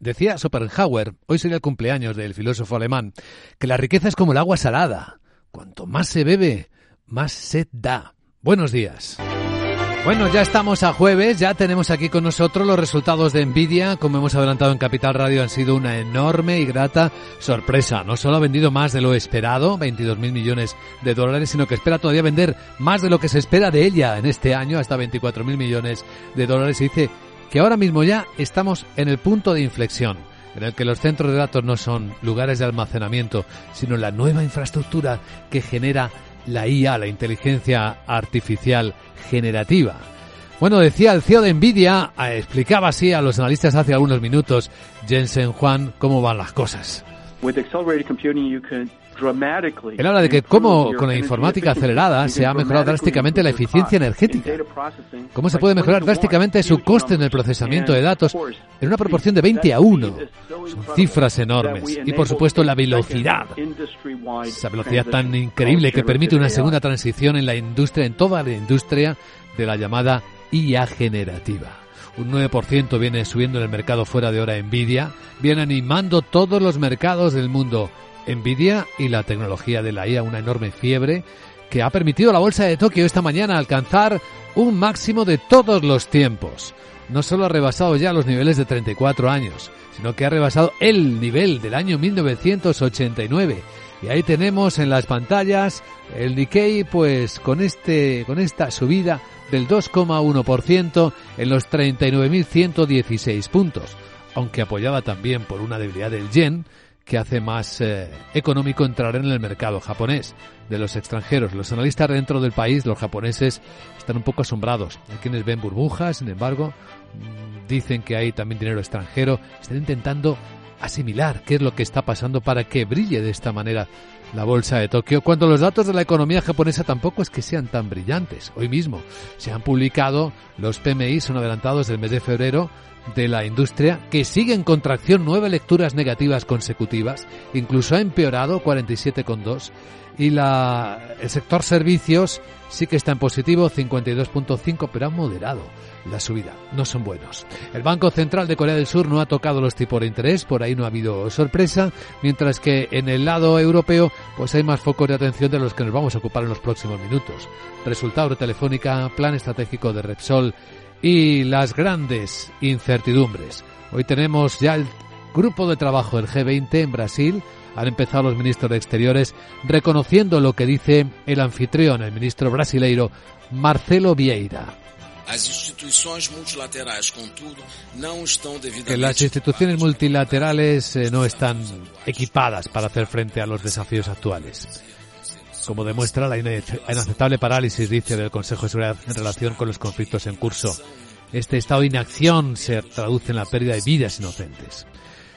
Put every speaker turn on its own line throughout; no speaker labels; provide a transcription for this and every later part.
Decía Schopenhauer, hoy sería el cumpleaños del filósofo alemán, que la riqueza es como el agua salada. Cuanto más se bebe, más sed da. Buenos días. Bueno, ya estamos a jueves, ya tenemos aquí con nosotros los resultados de Nvidia. Como hemos adelantado en Capital Radio, han sido una enorme y grata sorpresa. No solo ha vendido más de lo esperado, 22 mil millones de dólares, sino que espera todavía vender más de lo que se espera de ella en este año, hasta 24 mil millones de dólares. Y dice que ahora mismo ya estamos en el punto de inflexión en el que los centros de datos no son lugares de almacenamiento, sino la nueva infraestructura que genera la IA, la inteligencia artificial generativa. Bueno, decía el CEO de Nvidia, eh, explicaba así a los analistas hace algunos minutos, Jensen Juan, cómo van las cosas. Él habla de que cómo con la informática acelerada se ha mejorado drásticamente la eficiencia energética. Cómo se puede mejorar drásticamente su coste en el procesamiento de datos en una proporción de 20 a 1. Son cifras enormes. Y por supuesto la velocidad. Esa velocidad tan increíble que permite una segunda transición en la industria, en toda la industria de la llamada IA generativa un 9% viene subiendo en el mercado fuera de hora Nvidia, viene animando todos los mercados del mundo. Nvidia y la tecnología de la IA, una enorme fiebre que ha permitido a la bolsa de Tokio esta mañana alcanzar un máximo de todos los tiempos. No solo ha rebasado ya los niveles de 34 años, sino que ha rebasado el nivel del año 1989. Y ahí tenemos en las pantallas el Nikkei, pues con este, con esta subida del 2,1% en los 39.116 puntos, aunque apoyada también por una debilidad del yen, que hace más eh, económico entrar en el mercado japonés de los extranjeros. Los analistas dentro del país, los japoneses, están un poco asombrados. Hay quienes ven burbujas, sin embargo, mm, dicen que hay también dinero extranjero. Están intentando asimilar qué es lo que está pasando para que brille de esta manera la bolsa de Tokio, cuando los datos de la economía japonesa tampoco es que sean tan brillantes. Hoy mismo se han publicado los PMI, son adelantados del mes de febrero, de la industria, que sigue en contracción nueve lecturas negativas consecutivas, incluso ha empeorado 47,2 y la, el sector servicios sí que está en positivo 52.5, pero ha moderado la subida. No son buenos. El Banco Central de Corea del Sur no ha tocado los tipos de interés, por ahí no ha habido sorpresa, mientras que en el lado europeo pues hay más focos de atención de los que nos vamos a ocupar en los próximos minutos. Resultado de Telefónica, plan estratégico de Repsol y las grandes incertidumbres. Hoy tenemos ya el grupo de trabajo del G20 en Brasil. Han empezado los ministros de Exteriores reconociendo lo que dice el anfitrión, el ministro brasileiro Marcelo Vieira. Que las instituciones multilaterales eh, no están equipadas para hacer frente a los desafíos actuales como demuestra la inaceptable parálisis, dice, del Consejo de Seguridad en relación con los conflictos en curso. Este estado de inacción se traduce en la pérdida de vidas inocentes.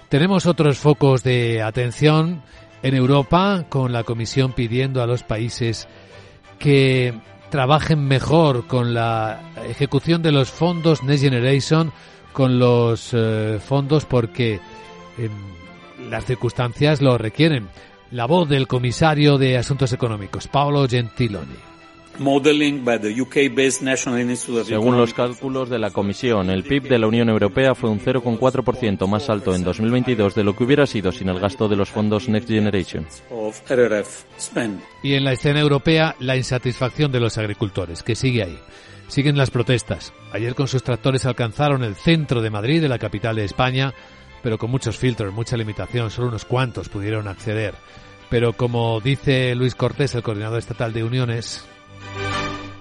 Tenemos otros focos de atención en Europa, con la Comisión pidiendo a los países que trabajen mejor con la ejecución de los fondos Next Generation, con los eh, fondos porque em, las circunstancias lo requieren la voz del comisario de Asuntos Económicos, Paolo Gentiloni.
Según los cálculos de la Comisión, el PIB de la Unión Europea fue un 0,4% más alto en 2022 de lo que hubiera sido sin el gasto de los fondos Next Generation.
Y en la escena europea, la insatisfacción de los agricultores, que sigue ahí. Siguen las protestas. Ayer con sus tractores alcanzaron el centro de Madrid, de la capital de España, pero con muchos filtros, mucha limitación, solo unos cuantos pudieron acceder. Pero como dice Luis Cortés, el coordinador estatal de uniones,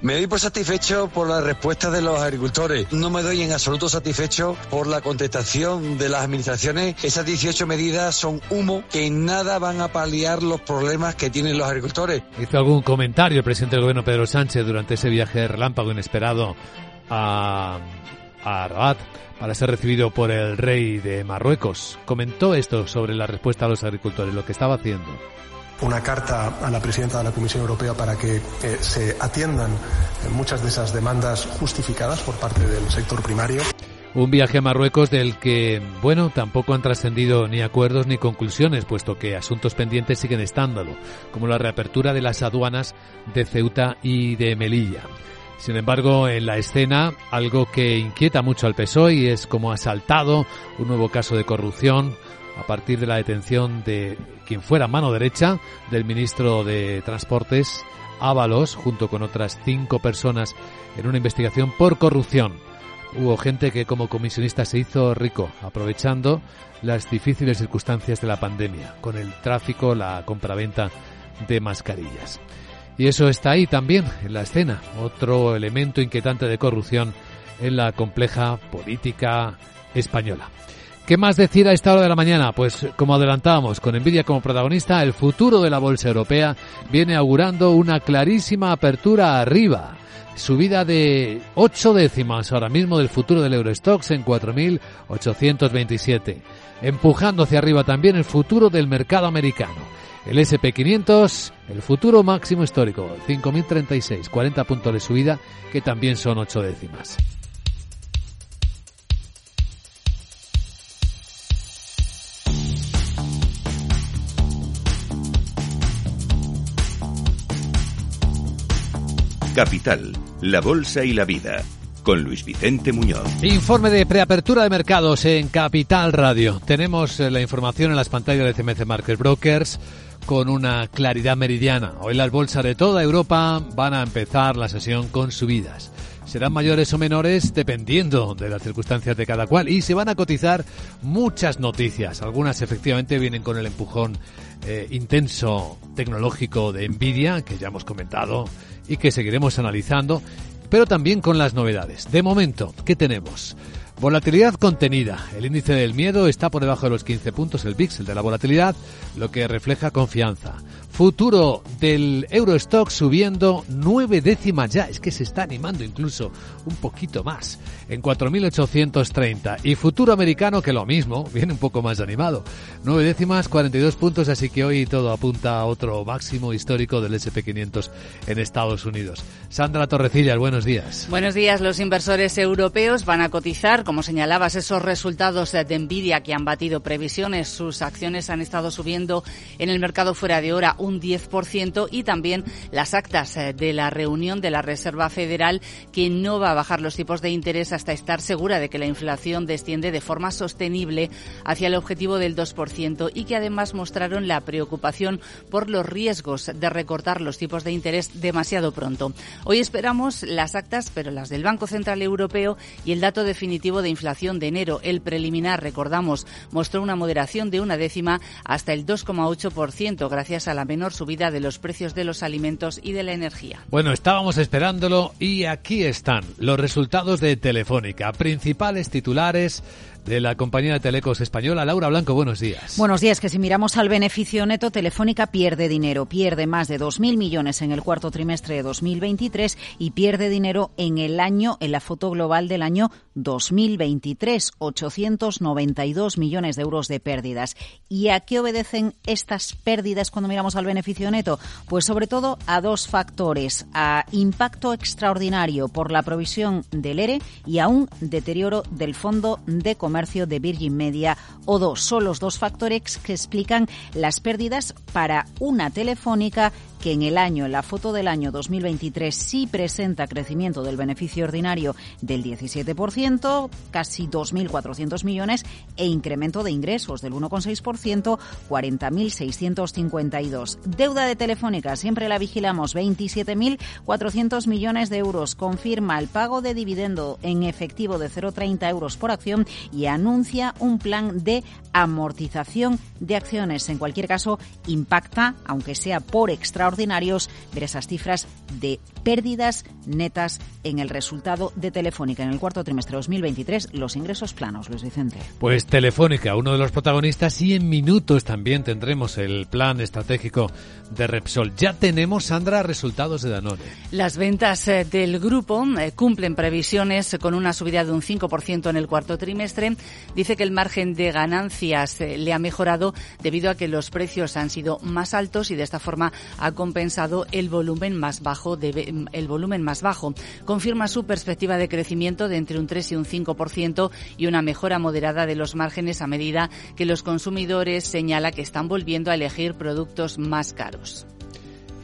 me doy por satisfecho por la respuesta de los agricultores. No me doy en absoluto satisfecho por la contestación de las administraciones. Esas 18 medidas son humo que en nada van a paliar los problemas que tienen los agricultores.
Hizo algún comentario el presidente del gobierno Pedro Sánchez durante ese viaje de relámpago inesperado a, a para ser recibido por el rey de Marruecos. Comentó esto sobre la respuesta a los agricultores, lo que estaba haciendo
una carta a la presidenta de la Comisión Europea para que eh, se atiendan eh, muchas de esas demandas justificadas por parte del sector primario.
Un viaje a Marruecos del que, bueno, tampoco han trascendido ni acuerdos ni conclusiones, puesto que asuntos pendientes siguen estándolo, como la reapertura de las aduanas de Ceuta y de Melilla. Sin embargo, en la escena, algo que inquieta mucho al PSOE y es como ha saltado un nuevo caso de corrupción a partir de la detención de quien fuera mano derecha del ministro de Transportes, Ábalos, junto con otras cinco personas en una investigación por corrupción. Hubo gente que como comisionista se hizo rico, aprovechando las difíciles circunstancias de la pandemia, con el tráfico, la compraventa de mascarillas. Y eso está ahí también, en la escena, otro elemento inquietante de corrupción en la compleja política española. ¿Qué más decir a esta hora de la mañana? Pues como adelantábamos, con Nvidia como protagonista, el futuro de la bolsa europea viene augurando una clarísima apertura arriba. Subida de 8 décimas ahora mismo del futuro del Eurostox en 4.827. Empujando hacia arriba también el futuro del mercado americano. El SP500, el futuro máximo histórico, 5.036, 40 puntos de subida, que también son 8 décimas.
Capital, la Bolsa y la Vida, con Luis Vicente Muñoz.
Informe de preapertura de mercados en Capital Radio. Tenemos eh, la información en las pantallas de CMC Market Brokers con una claridad meridiana. Hoy las bolsas de toda Europa van a empezar la sesión con subidas. Serán mayores o menores dependiendo de las circunstancias de cada cual y se van a cotizar muchas noticias. Algunas efectivamente vienen con el empujón eh, intenso tecnológico de Nvidia, que ya hemos comentado y que seguiremos analizando, pero también con las novedades. De momento, ¿qué tenemos? Volatilidad contenida. El índice del miedo está por debajo de los 15 puntos, el VIX, el de la volatilidad, lo que refleja confianza. Futuro del Eurostock subiendo nueve décimas ya. Es que se está animando incluso un poquito más en 4.830. Y futuro americano que lo mismo, viene un poco más animado. Nueve décimas, 42 puntos, así que hoy todo apunta a otro máximo histórico del SP500 en Estados Unidos. Sandra Torrecillas, buenos días.
Buenos días. Los inversores europeos van a cotizar, como señalabas, esos resultados de Nvidia que han batido previsiones. Sus acciones han estado subiendo en el mercado fuera de hora 10% y también las actas eh, de la reunión de la Reserva Federal que no va a bajar los tipos de interés hasta estar segura de que la inflación desciende de forma sostenible hacia el objetivo del 2% y que además mostraron la preocupación por los riesgos de recortar los tipos de interés demasiado pronto. Hoy esperamos las actas, pero las del Banco Central Europeo y el dato definitivo de inflación de enero. El preliminar, recordamos, mostró una moderación de una décima hasta el 2,8% gracias a la menor subida de los precios de los alimentos y de la energía.
Bueno, estábamos esperándolo y aquí están los resultados de Telefónica. Principales titulares de la compañía de telecos española. Laura Blanco, buenos días.
Buenos días, que si miramos al beneficio neto, Telefónica pierde dinero, pierde más de 2.000 millones en el cuarto trimestre de 2023 y pierde dinero en el año, en la foto global del año 2023, 892 millones de euros de pérdidas. ¿Y a qué obedecen estas pérdidas cuando miramos al beneficio neto? Pues sobre todo a dos factores, a impacto extraordinario por la provisión del ERE y a un deterioro del fondo de comercio comercio de Virgin Media o dos. Son los dos factores que explican las pérdidas para una telefónica que en el año, en la foto del año 2023, sí presenta crecimiento del beneficio ordinario del 17%, casi 2.400 millones, e incremento de ingresos del 1,6%, 40.652. Deuda de Telefónica, siempre la vigilamos, 27.400 millones de euros. Confirma el pago de dividendo en efectivo de 0,30 euros por acción y anuncia un plan de amortización de acciones. En cualquier caso, impacta, aunque sea por extraordinarios, ver esas cifras de pérdidas netas en el resultado de Telefónica en el cuarto trimestre de 2023, los ingresos planos, Luis Vicente.
Pues Telefónica, uno de los protagonistas, y en minutos también tendremos el plan estratégico de Repsol. Ya tenemos, Sandra, resultados de Danone.
Las ventas eh, del grupo eh, cumplen previsiones con una subida de un 5% en el cuarto trimestre. Dice que el margen de ganancias eh, le ha mejorado debido a que los precios han sido más altos y de esta forma ha compensado el volumen más bajo de el volumen más bajo. Confirma su perspectiva de crecimiento de entre un 3 y un 5% y una mejora moderada de los márgenes a medida que los consumidores señala que están volviendo a elegir productos más caros.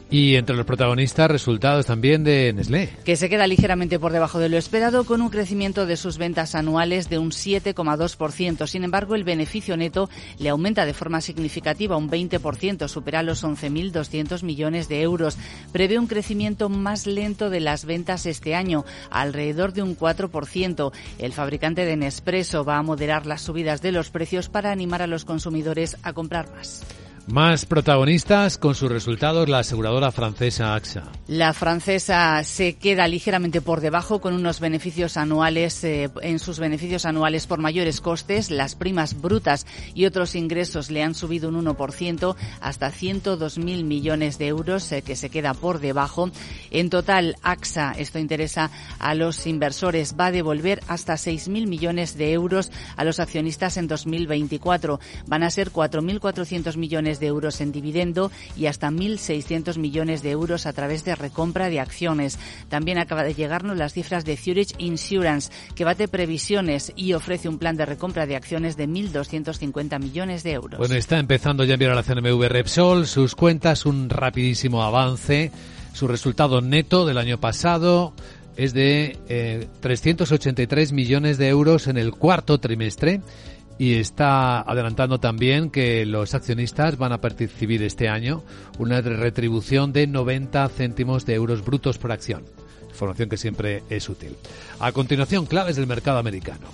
Y entre los protagonistas, resultados también de Nestlé.
Que se queda ligeramente por debajo de lo esperado con un crecimiento de sus ventas anuales de un 7,2%. Sin embargo, el beneficio neto le aumenta de forma significativa un 20%, supera los 11.200 millones de euros. Prevé un crecimiento más lento de las ventas este año, alrededor de un 4%. El fabricante de Nespresso va a moderar las subidas de los precios para animar a los consumidores a comprar más.
Más protagonistas con sus resultados la aseguradora francesa AXA.
La francesa se queda ligeramente por debajo con unos beneficios anuales eh, en sus beneficios anuales por mayores costes. Las primas brutas y otros ingresos le han subido un 1% hasta 102.000 millones de euros eh, que se queda por debajo. En total, AXA, esto interesa a los inversores, va a devolver hasta 6.000 millones de euros a los accionistas en 2024. Van a ser 4.400 millones de euros en dividendo y hasta 1.600 millones de euros a través de recompra de acciones. También acaba de llegarnos las cifras de Zurich Insurance, que bate previsiones y ofrece un plan de recompra de acciones de 1.250 millones de euros.
Bueno, está empezando ya a enviar a la CNMV Repsol sus cuentas, un rapidísimo avance. Su resultado neto del año pasado es de eh, 383 millones de euros en el cuarto trimestre y está adelantando también que los accionistas van a percibir este año una retribución de 90 céntimos de euros brutos por acción. Información que siempre es útil. A continuación, claves del mercado americano.